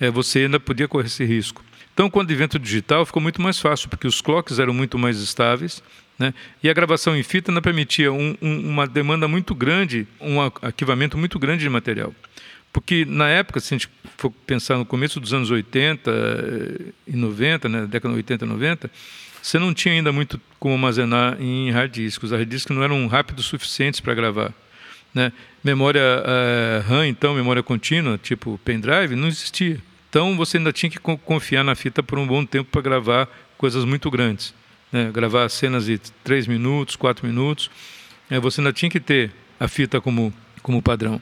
é, você ainda podia correr esse risco. Então, com o advento digital, ficou muito mais fácil, porque os clocks eram muito mais estáveis, né? e a gravação em fita não permitia um, um, uma demanda muito grande, um arquivamento muito grande de material. Porque, na época, se a gente for pensar no começo dos anos 80 eh, e 90, né, década de 80 e 90, você não tinha ainda muito como armazenar em hard discos. Os hard discos não eram rápidos suficientes para gravar. Né? Memória uh, RAM, então, memória contínua, tipo pendrive, não existia. Então você ainda tinha que confiar na fita por um bom tempo para gravar coisas muito grandes. Né? Gravar cenas de 3 minutos, 4 minutos. É, você ainda tinha que ter a fita como, como padrão.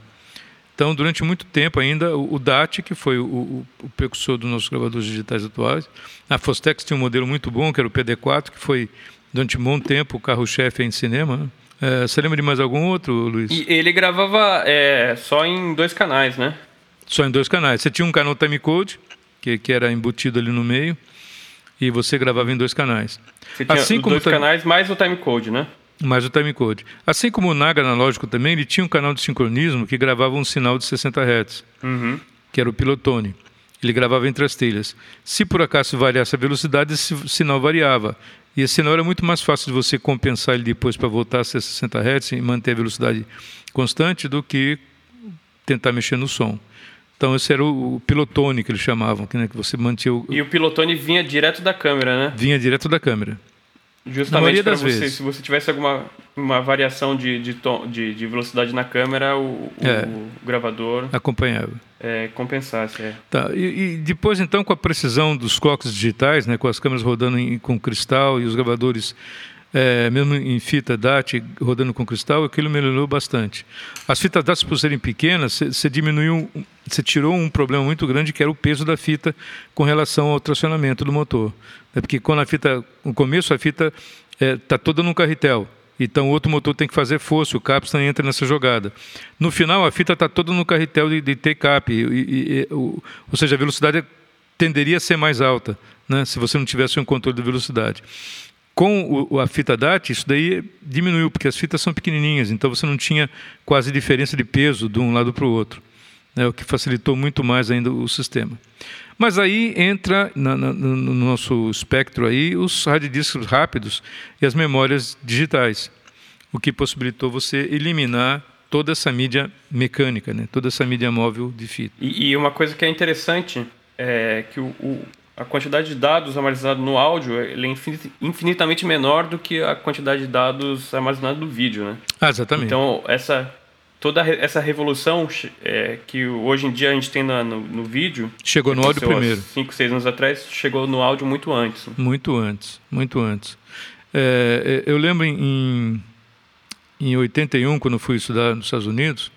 Então, durante muito tempo ainda, o, o DAT, que foi o, o, o precursor dos nossos gravadores digitais atuais, a Fostex tinha um modelo muito bom, que era o PD4, que foi, durante um bom tempo, o carro-chefe em cinema. Né? É, você lembra de mais algum outro, Luiz? E ele gravava é, só em dois canais, né? Só em dois canais. Você tinha um canal timecode, que, que era embutido ali no meio, e você gravava em dois canais. Você tinha assim como dois canais mais o timecode, né? Mais o timecode. Assim como o Naga analógico também, ele tinha um canal de sincronismo que gravava um sinal de 60 Hz, uhum. que era o pilotone. Ele gravava entre as trilhas. Se por acaso variasse a velocidade, esse sinal variava. E esse sinal era muito mais fácil de você compensar ele depois para voltar a ser 60 Hz e manter a velocidade constante do que tentar mexer no som. Então esse era o, o pilotone que eles chamavam, que, né, que você mantinha o... E o pilotone vinha direto da câmera, né? Vinha direto da câmera. Justamente para você, vezes. se você tivesse alguma uma variação de, de, tom, de, de velocidade na câmera, o, é, o gravador acompanhava. É, compensasse. É. Tá. E, e, depois, então, com a precisão dos clocks digitais, né, com as câmeras rodando em, com cristal e os gravadores é, mesmo em fita DAT rodando com cristal, aquilo melhorou bastante. As fitas DAT, por serem pequenas, você diminuiu, você tirou um problema muito grande que era o peso da fita com relação ao tracionamento do motor. É porque quando a fita, no começo a fita está é, tá toda num carretel. Então o outro motor tem que fazer força, o capstan entra nessa jogada. No final a fita está toda no carretel de, de e, ou seja, a velocidade tenderia a ser mais alta, né, se você não tivesse um controle de velocidade. Com o, a fita DAT, isso daí diminuiu, porque as fitas são pequenininhas, então você não tinha quase diferença de peso de um lado para o outro, né, o que facilitou muito mais ainda o sistema. Mas aí entra na, na, no nosso espectro aí os hard disks rápidos e as memórias digitais, o que possibilitou você eliminar toda essa mídia mecânica, né, toda essa mídia móvel de fita. E, e uma coisa que é interessante é que o, o a quantidade de dados armazenados no áudio é infinitamente menor do que a quantidade de dados armazenados no vídeo, né? Ah, exatamente. Então, essa, toda essa revolução é, que hoje em dia a gente tem no, no, no vídeo. Chegou no áudio primeiro. Cinco, seis anos atrás, chegou no áudio muito antes. Muito antes, muito antes. É, é eu lembro em, em 81, quando fui estudar nos Estados Unidos,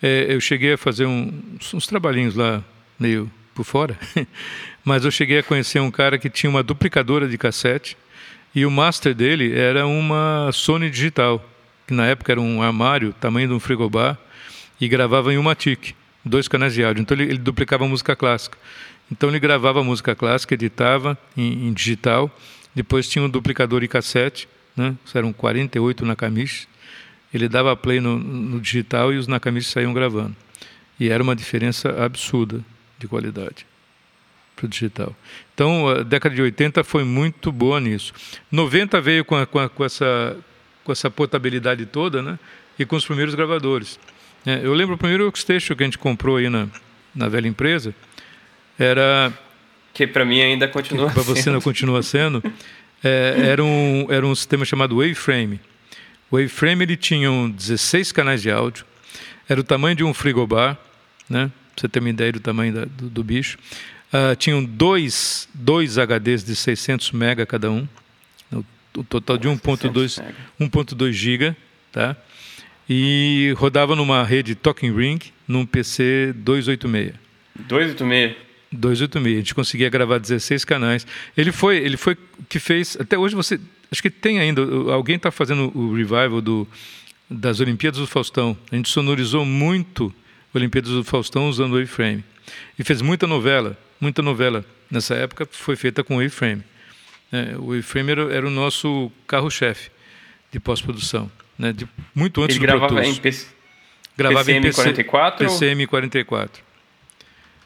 é, eu cheguei a fazer um, uns trabalhinhos lá, meio por fora, mas eu cheguei a conhecer um cara que tinha uma duplicadora de cassete e o master dele era uma Sony digital que na época era um armário, tamanho de um frigobar, e gravava em uma TIC, dois canais de áudio. Então ele, ele duplicava música clássica. Então ele gravava música clássica, editava em, em digital, depois tinha um duplicador e cassete, né? eram 48 Nakamichi. Ele dava play no, no digital e os Nakamichi saíam gravando. E era uma diferença absurda de qualidade para o digital. Então, a década de 80 foi muito boa nisso. 90 veio com, a, com, a, com essa com essa portabilidade toda, né? E com os primeiros gravadores. É, eu lembro o primeiro workstation que a gente comprou aí na, na velha empresa, era... Que para mim ainda continua Para você não continua sendo. É, era, um, era um sistema chamado Waveframe. O Waveframe ele tinha 16 canais de áudio, era o tamanho de um frigobar, né? Pra você ter uma ideia do tamanho da, do, do, bicho. Uh, tinham dois, dois HDs de 600 mega cada um o total de 1.2 1.2 GB, tá? E rodava numa rede Talking Ring, num PC 286. 286. 286. A gente conseguia gravar 16 canais. Ele foi, ele foi que fez. Até hoje você, acho que tem ainda. Alguém está fazendo o revival do das Olimpíadas do Faustão. A gente sonorizou muito Olimpíadas do Faustão usando o Waveframe e fez muita novela, muita novela nessa época foi feita com o Waveframe. É, o Iframe era, era, o nosso carro-chefe de pós-produção, né, de, muito antes Ele do gravava Pro Em PC, gravava PCM em PC, 44? PCM 44.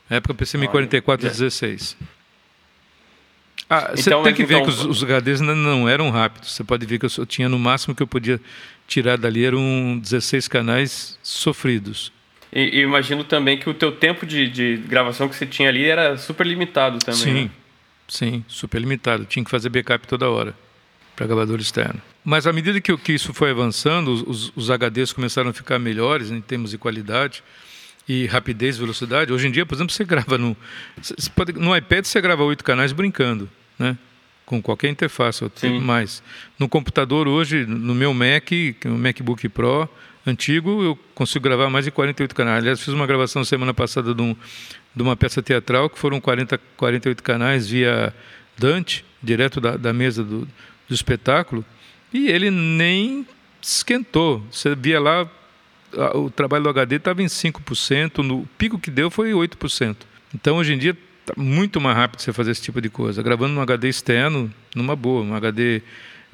Na época PCM 44 e 16. Ah, você então, tem que ver então... que os, os HDs não, não eram rápidos. Você pode ver que eu só tinha no máximo que eu podia tirar dali eram 16 canais sofridos. E, e imagino também que o teu tempo de, de, gravação que você tinha ali era super limitado também. Sim, né? Sim, super limitado. Tinha que fazer backup toda hora para gravador externo. Mas à medida que, que isso foi avançando, os, os, HDs começaram a ficar melhores em termos de qualidade e rapidez, velocidade. Hoje em dia, por exemplo, você grava no, pode, no iPad você grava oito canais brincando, né? Com qualquer interface, mais. No computador hoje, no meu Mac, é o MacBook Pro antigo, eu consigo gravar mais de 48 canais. Aliás, fiz uma gravação semana passada de um, de uma peça teatral, que foram 40, 48 canais via Dante, direto da, da mesa do, do espetáculo, e ele nem esquentou. Você via lá, o trabalho do HD estava em 5%, no pico que deu foi 8%. Então, hoje em dia, está muito mais rápido você fazer esse tipo de coisa. Gravando num HD externo, numa boa, um HD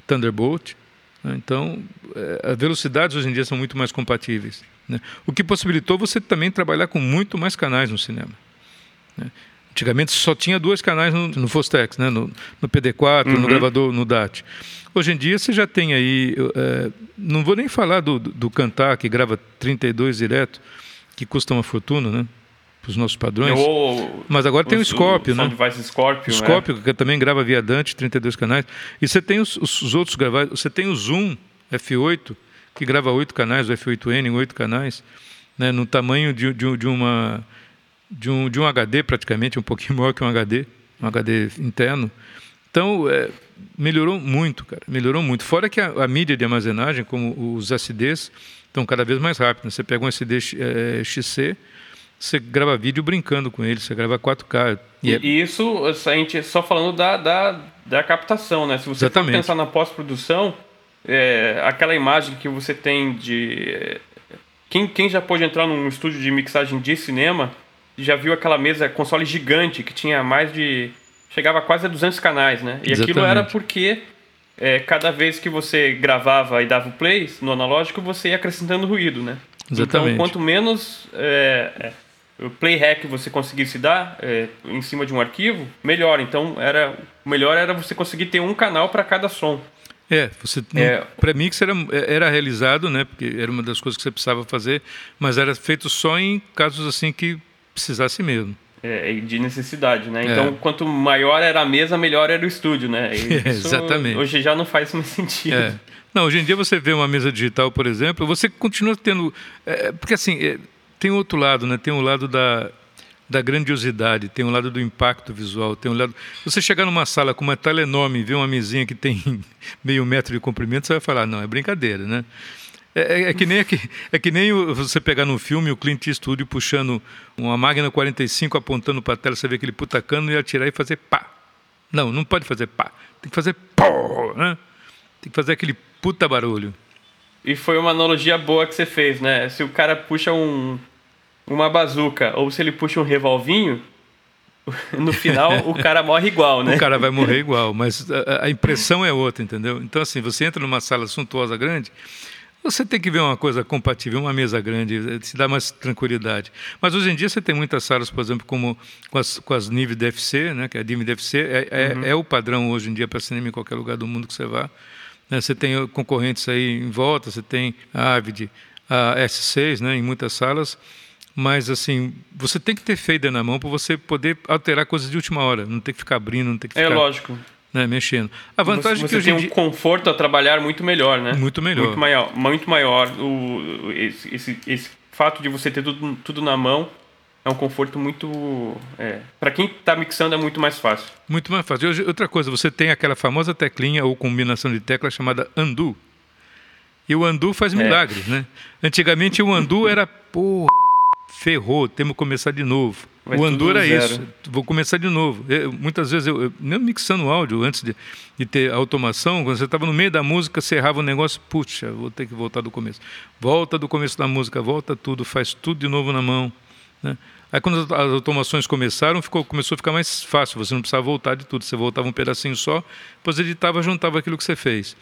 Thunderbolt. Né? Então, é, as velocidades hoje em dia são muito mais compatíveis. Né? O que possibilitou você também trabalhar com muito mais canais no cinema. Né? Antigamente só tinha dois canais no, no Fostex, né? no, no PD4, uhum. no gravador, no DAT. Hoje em dia você já tem aí, é, não vou nem falar do, do, do Cantar, que grava 32 direto, que custa uma fortuna, né? Para os nossos padrões. Mas agora tem o Scorpio, né? Device Scorpio, o Scorpio, é. que também grava via Dante, 32 canais. E você tem os, os, outros gravados, você tem o Zoom F8, que grava oito canais, o F8N em oito canais, né? no tamanho de, de, de uma de um, de um HD praticamente, um pouquinho maior que um HD, um HD interno. Então, é, melhorou muito, cara, melhorou muito. Fora que a, a, mídia de armazenagem, como os SDs, estão cada vez mais rápidos. Você pega um SD é, XC, você grava vídeo brincando com ele, você grava 4K. E, é... e isso, a gente só falando da, da, da captação, né? Se você Exatamente. for pensar na pós-produção, é, aquela imagem que você tem de... Quem, quem já pôde entrar num estúdio de mixagem de cinema já viu aquela mesa console gigante que tinha mais de. chegava quase a 200 canais, né? E Exatamente. aquilo era porque é, cada vez que você gravava e dava o play no analógico, você ia acrescentando ruído, né? Exatamente. Então, quanto menos é, é, o play hack você conseguisse dar é, em cima de um arquivo, melhor. Então, era, o melhor era você conseguir ter um canal para cada som. É, você é, pré-mix era, era realizado, né? Porque era uma das coisas que você precisava fazer, mas era feito só em casos assim que precisasse mesmo. é, de necessidade, né? Então, é. quanto maior era a mesa, melhor era o estúdio, né? exatamente. Hoje já não faz mais sentido. É. Não, hoje em dia você vê uma mesa digital, por exemplo, você continua tendo. É, porque assim, é, tem outro lado, né? Tem o um lado da, da grandiosidade, tem o um lado do impacto visual, tem o um lado. Você chegar numa sala com uma tela enorme e ver uma mesinha que tem meio metro de comprimento, você vai falar, não, é brincadeira, né? É, é, é, que nem, é, que, é que nem você pegar no filme o Clint Eastwood puxando uma máquina 45, apontando para a tela, você vê aquele putacano e atirar e fazer pá. Não, não pode fazer pá. Tem que fazer pó, né? Tem que fazer aquele puta barulho. E foi uma analogia boa que você fez, né? Se o cara puxa um, uma bazuca ou se ele puxa um revolvinho, no final o cara morre igual, né? O cara vai morrer igual, mas a, a impressão é outra, entendeu? Então, assim, você entra numa sala suntuosa grande, você tem que ver uma coisa compatível, uma mesa grande, te dá mais tranquilidade. Mas hoje em dia você tem muitas salas, por exemplo, como com as, com as NIV DFC, né, que é a NIV DFC, é, é, uhum. é o padrão hoje em dia para cinema em qualquer lugar do mundo que você vá. Né, você tem concorrentes aí em volta, você tem a Avid, a S6, né, em muitas salas. Mas, assim, você tem que ter feida na mão para você poder alterar coisas de última hora. Não tem que ficar abrindo, não tem que é ficar... É lógico né, mexendo. A vantagem você, é que tem um dia... conforto a trabalhar muito melhor, né? Muito melhor. Muito maior. Muito maior. O, esse, esse, esse fato de você ter tudo, tudo na mão é um conforto muito. É, para quem está mixando é muito mais fácil. Muito mais fácil. Hoje, outra coisa, você tem aquela famosa teclinha ou combinação de teclas chamada undo. E o undo faz é. milagres, né? Antigamente o undo era, porra, ferrou, temos que começar de novo. Vai o Andu era isso. Vou começar de novo. Eu, muitas vezes, eu, eu, mesmo mixando áudio, antes de, de ter automação, quando você estava no meio da música, você errava o negócio, puxa, vou ter que voltar do começo. Volta do começo da música, volta tudo, faz tudo de novo na mão. Né? Aí quando as automações começaram, ficou, começou a ficar mais fácil, você não precisava voltar de tudo, você voltava um pedacinho só, depois editava, juntava aquilo que você fez.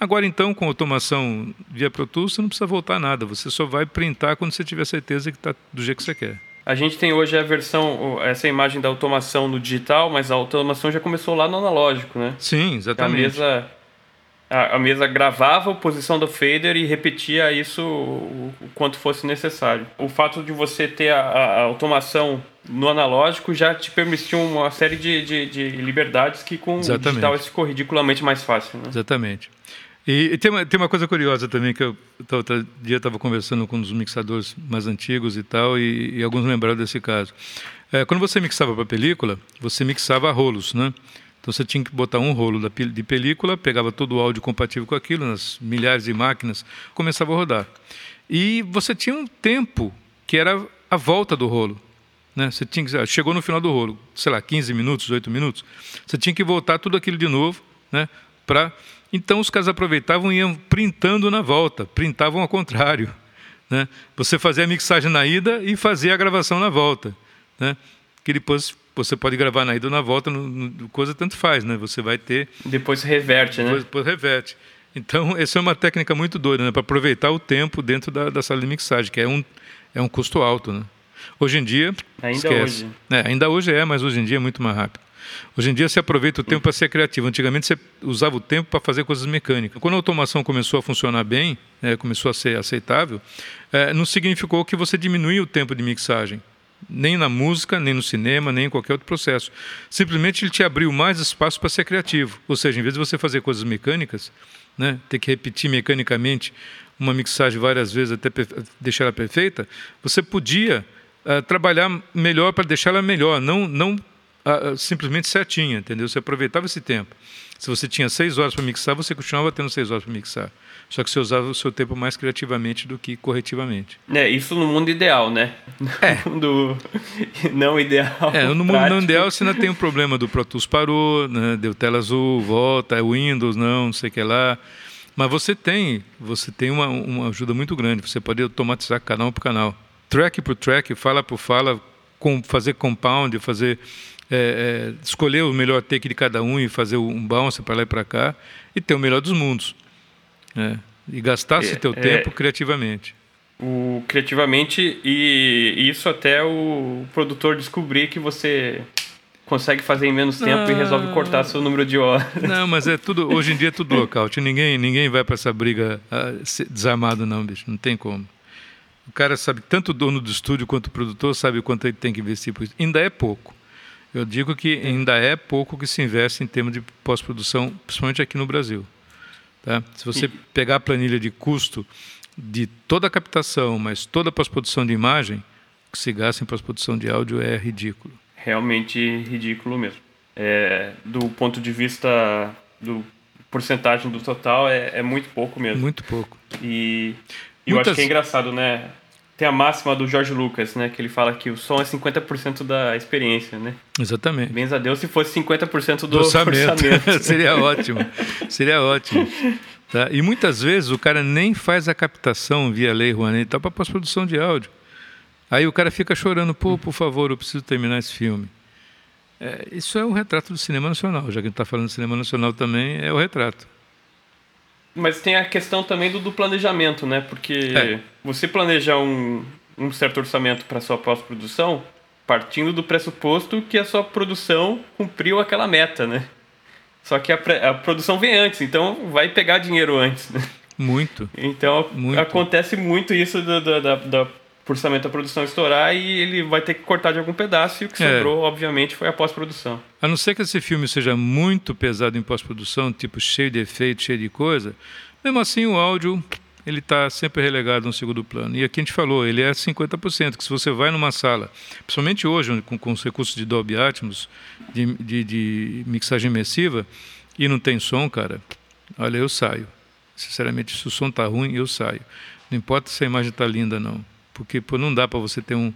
Agora então, com automação via Pro Tools, você não precisa voltar nada, você só vai printar quando você tiver certeza que está do jeito que você quer. A gente tem hoje a versão, essa imagem da automação no digital, mas a automação já começou lá no analógico, né? Sim, exatamente. A mesa, a, a mesa gravava a posição do fader e repetia isso o, o quanto fosse necessário. O fato de você ter a, a, automação no analógico já te permitiu uma série de, de, de liberdades que com exatamente. o digital ficou ridiculamente mais fácil. Né? Exatamente. E, e tem, uma, tem uma coisa curiosa também, que eu outro dia estava conversando com um dos mixadores mais antigos e tal, e, e alguns lembraram desse caso. É, quando você mixava para película, você mixava rolos, né? Então você tinha que botar um rolo de película, pegava todo o áudio compatível com aquilo, nas milhares de máquinas, começava a rodar. E você tinha um tempo que era a volta do rolo. Né? Você tinha que, chegou no final do rolo, sei lá, 15 minutos, 8 minutos, você tinha que voltar tudo aquilo de novo né? para então os caras aproveitavam e iam printando na volta, printavam ao contrário. Né? Você fazia a mixagem na ida e fazia a gravação na volta. Né? Que depois você pode gravar na ida ou na volta, no, no, coisa tanto faz, né? Você vai ter. Depois reverte, depois, né? Depois reverte. Então, essa é uma técnica muito doida, né? Para aproveitar o tempo dentro da, da, sala de mixagem, que é um, é um custo alto, né? Hoje em dia. Ainda esquece. hoje. É, ainda hoje é, mas hoje em dia é muito mais rápido. Hoje em dia você aproveita o tempo para ser criativo. Antigamente você usava o tempo para fazer coisas mecânicas. Quando a automação começou a funcionar bem, é, começou a ser aceitável, é, não significou que você diminuía o tempo de mixagem. Nem na música, nem no cinema, nem em qualquer outro processo. Simplesmente ele te abriu mais espaço para ser criativo. Ou seja, em vez de você fazer coisas mecânicas, né, ter que repetir mecanicamente uma mixagem várias vezes até deixar ela perfeita, você podia uh, trabalhar melhor para deixá-la melhor, não, não simplesmente certinha, entendeu? Você aproveitava esse tempo. Se você tinha seis horas para mixar, você continuava tendo seis horas para mixar. Só que você usava o seu tempo mais criativamente do que corretivamente. É, isso no mundo ideal, né? É. No mundo não ideal. É, no mundo não ideal você ainda tem o um problema do Pro Tools parou, né? deu tela azul, volta, é Windows, não, não sei o que lá. Mas você tem, você tem uma, uma ajuda muito grande. Você pode automatizar canal por canal. Track por track, fala por fala, com, fazer compound, fazer é, é, escolher o melhor take de cada um e fazer um bounce para lá e para cá e ter o melhor dos mundos. Né? E gastar esse é, teu tempo criativamente. O, criativamente e isso até o produtor descobrir que você consegue fazer em menos tempo não, e resolve cortar seu número de horas. Não, mas é tudo hoje em dia é tudo local. Ninguém ninguém vai para essa briga ah, desarmado não, bicho. Não tem como. O cara sabe, tanto o dono do estúdio quanto o produtor sabe quanto ele tem que investir por isso. Ainda é pouco. Eu digo que ainda é pouco que se investe em termos de pós-produção, principalmente aqui no Brasil. Tá? Se você pegar a planilha de custo de toda a captação, mas toda a pós-produção de imagem, o que se gasta em pós-produção de áudio é ridículo. Realmente ridículo mesmo. É, do ponto de vista do porcentagem do total, é, é muito pouco mesmo. Muito pouco. E, e eu acho que é engraçado, né? Tem a máxima do George Lucas, né? Que ele fala que o som é 50% da experiência, né? Exatamente. Bens a Deus se fosse 50% do, do orçamento. orçamento. Seria ótimo. Seria ótimo. Tá? E muitas vezes o cara nem faz a captação via lei Rouanet, tá para pós-produção de áudio. Aí o cara fica chorando, pô, por favor, eu preciso terminar esse filme. É, isso é um retrato do cinema nacional, já que a gente está falando de cinema nacional também, é o retrato. Mas tem a questão também do, do planejamento, né? Porque é. você planejar um, um certo orçamento para sua pós-produção partindo do pressuposto que a sua produção cumpriu aquela meta, né? Só que a, a produção vem antes, então vai pegar dinheiro antes, né? Muito. Então muito. acontece muito isso da, da, da orçamento da produção estourar e ele vai ter que cortar de algum pedaço e o que é. sobrou, obviamente, foi a pós-produção. A não ser que esse filme seja muito pesado em pós-produção, tipo cheio de efeito, cheio de coisa, mesmo assim o áudio ele está sempre relegado no segundo plano. E aqui a gente falou, ele é 50%, que se você vai numa sala, principalmente hoje, com, com os recursos de Dolby Atmos, de, de, de mixagem imersiva, e não tem som, cara, olha, eu saio. Sinceramente, se o som está ruim, eu saio. Não importa se a imagem está linda, não porque pô, não dá para você ter um,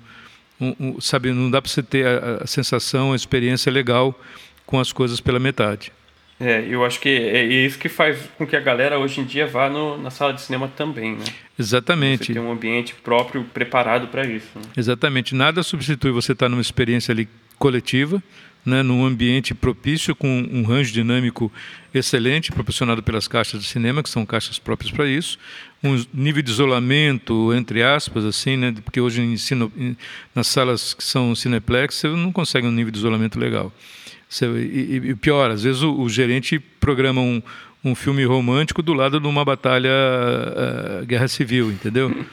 um, um, sabe, não dá para você ter a, a, sensação, a experiência legal com as coisas pela metade. É, eu acho que é, é isso que faz com que a galera hoje em dia vá no, na sala de cinema também, né? Exatamente. Você tem um ambiente próprio preparado para isso. Né? Exatamente. Nada substitui você estar numa experiência ali coletiva, né, num ambiente propício, com um range dinâmico excelente, proporcionado pelas caixas de cinema, que são caixas próprias para isso, um nível de isolamento, entre aspas, assim, né, porque hoje em sino, nas salas que são cineplex, você não consegue um nível de isolamento legal. Você, e, e, pior, às vezes o, o gerente programa um, um filme romântico do lado de uma batalha uh, guerra civil, entendeu?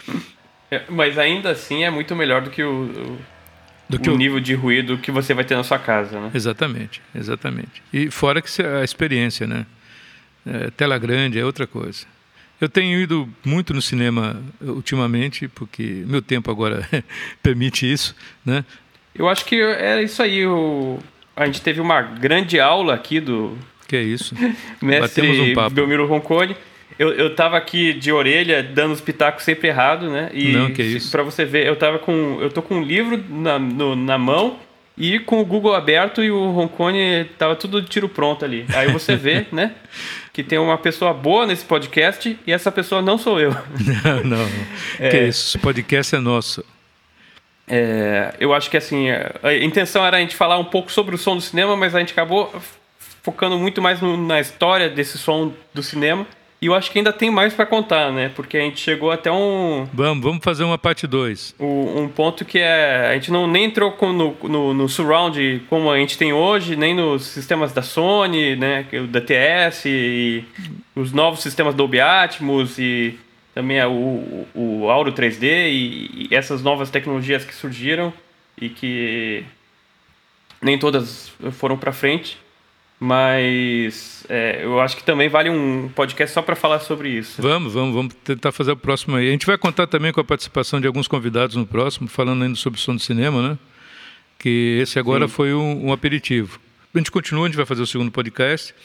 É, mas ainda assim é muito melhor do que o, o do que o, o nível de ruído que você vai ter na sua casa, né? Exatamente, exatamente. E fora que a experiência, né? É, tela grande é outra coisa. Eu tenho ido muito no cinema ultimamente, porque meu tempo agora permite isso, né? Eu acho que é isso aí. O... A gente teve uma grande aula aqui do... Que é isso. Mestre Batemos um papo. Belmiro Roncone eu, eu tava aqui de orelha, dando os pitacos sempre errado, né? E Não, que isso. Pra você ver, eu tava com. Eu tô com um livro na, no, na mão e com o Google aberto e o Roncone tava tudo de tiro pronto ali. Aí você vê, né? Que tem uma pessoa boa nesse podcast e essa pessoa não sou eu. Não, não. É, que isso, esse podcast é nosso. É, eu acho que assim, a intenção era a gente falar um pouco sobre o som do cinema, mas a gente acabou focando muito mais no, na história desse som do cinema. E eu acho que ainda tem mais para contar, né? Porque a gente chegou até um. Vamos, vamos fazer uma parte 2. Um, ponto que é. A gente não nem entrou com, no, no, no, surround como a gente tem hoje, nem nos sistemas da Sony, né? O da TS, e os novos sistemas Dolby Atmos e também o, o, o Auro 3D e, e essas novas tecnologias que surgiram e que nem todas foram para frente. Mas é, eu acho que também vale um podcast só para falar sobre isso. Vamos, vamos, vamos tentar fazer o próximo aí. A gente vai contar também com a participação de alguns convidados no próximo, falando ainda sobre som de cinema, né? Que esse agora Sim. foi um, um, aperitivo. A gente continua, a gente vai fazer o segundo podcast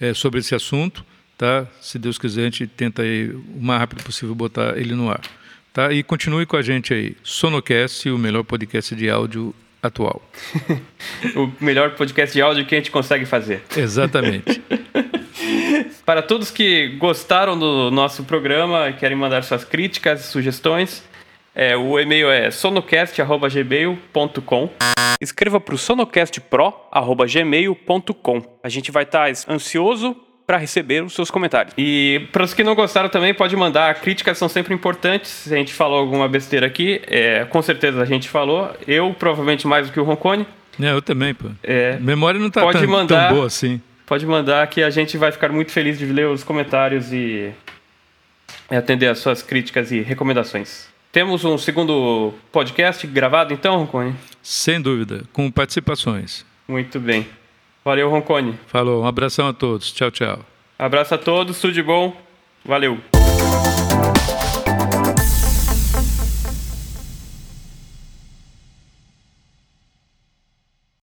é, sobre esse assunto, tá? Se Deus quiser, a gente tenta aí, o mais rápido possível botar ele no ar. Tá? E continue com a gente aí. Sonocast, o melhor podcast de áudio atual. o melhor podcast de áudio que a gente consegue fazer. Exatamente. Para todos que gostaram do nosso programa e querem mandar suas críticas, sugestões, é, o e-mail é sonocast.gmail.com. Escreva para o sonocastpro.gmail.com. A gente vai estar ansioso para receber os seus comentários. E para os que não gostaram também, pode mandar. Críticas são sempre importantes. Se a gente falou alguma besteira aqui, é, com certeza a gente falou. Eu, provavelmente, mais do que o Roncone. É, eu também, pô. É, Memória não tá pode tão, mandar, tão boa assim. Pode mandar que a gente vai ficar muito feliz de ler os comentários e atender as suas críticas e recomendações. Temos um segundo podcast gravado então, Roncone? Sem dúvida, com participações. Muito bem. Valeu, Roncone. Falou, um abração a todos. Tchau, tchau. Abraço a todos, tudo de bom. Valeu.